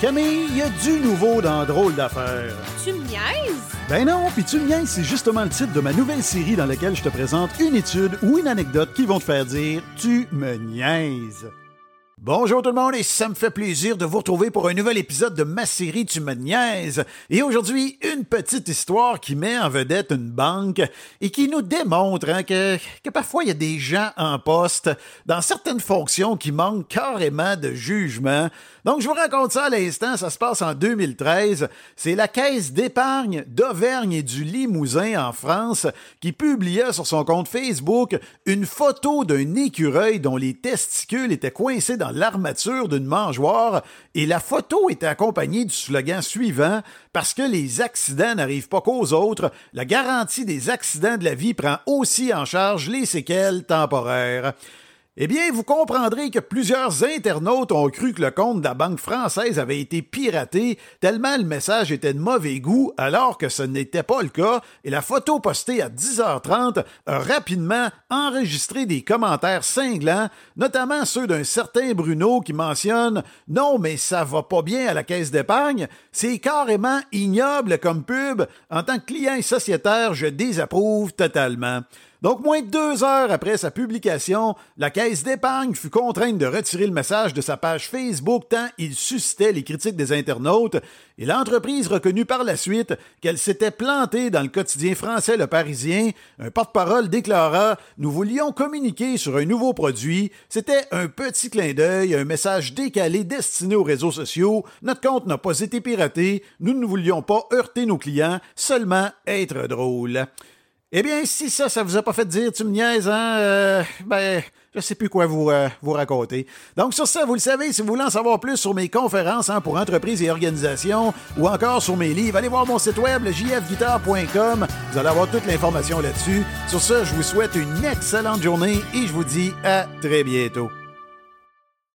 Camille, il y a du nouveau dans Drôle d'affaires. Tu me niaises? Ben non, puis tu me niaises, c'est justement le titre de ma nouvelle série dans laquelle je te présente une étude ou une anecdote qui vont te faire dire Tu me niaises. Bonjour tout le monde et ça me fait plaisir de vous retrouver pour un nouvel épisode de ma série Tu me niaises. Et aujourd'hui, une petite histoire qui met en vedette une banque et qui nous démontre hein, que, que parfois il y a des gens en poste dans certaines fonctions qui manquent carrément de jugement. Donc je vous raconte ça à l'instant, ça se passe en 2013. C'est la Caisse d'épargne d'Auvergne et du Limousin en France qui publia sur son compte Facebook une photo d'un écureuil dont les testicules étaient coincés dans l'armature d'une mangeoire et la photo était accompagnée du slogan suivant Parce que les accidents n'arrivent pas qu'aux autres, la garantie des accidents de la vie prend aussi en charge les séquelles temporaires. Eh bien, vous comprendrez que plusieurs internautes ont cru que le compte de la Banque française avait été piraté, tellement le message était de mauvais goût, alors que ce n'était pas le cas, et la photo postée à 10h30 a rapidement enregistré des commentaires cinglants, notamment ceux d'un certain Bruno qui mentionne Non, mais ça va pas bien à la caisse d'épargne, c'est carrément ignoble comme pub. En tant que client sociétaire, je désapprouve totalement. Donc, moins de deux heures après sa publication, la Caisse d'épargne fut contrainte de retirer le message de sa page Facebook tant il suscitait les critiques des internautes, et l'entreprise reconnut par la suite qu'elle s'était plantée dans le quotidien français Le Parisien. Un porte-parole déclara Nous voulions communiquer sur un nouveau produit. C'était un petit clin d'œil, un message décalé destiné aux réseaux sociaux. Notre compte n'a pas été piraté. Nous ne voulions pas heurter nos clients, seulement être drôles. Eh bien, si ça, ça vous a pas fait dire, tu me niaises, hein, euh, ben, je sais plus quoi vous, euh, vous raconter. Donc, sur ça, vous le savez, si vous voulez en savoir plus sur mes conférences hein, pour entreprises et organisations ou encore sur mes livres, allez voir mon site web, le jfguitar.com. Vous allez avoir toute l'information là-dessus. Sur ça, je vous souhaite une excellente journée et je vous dis à très bientôt.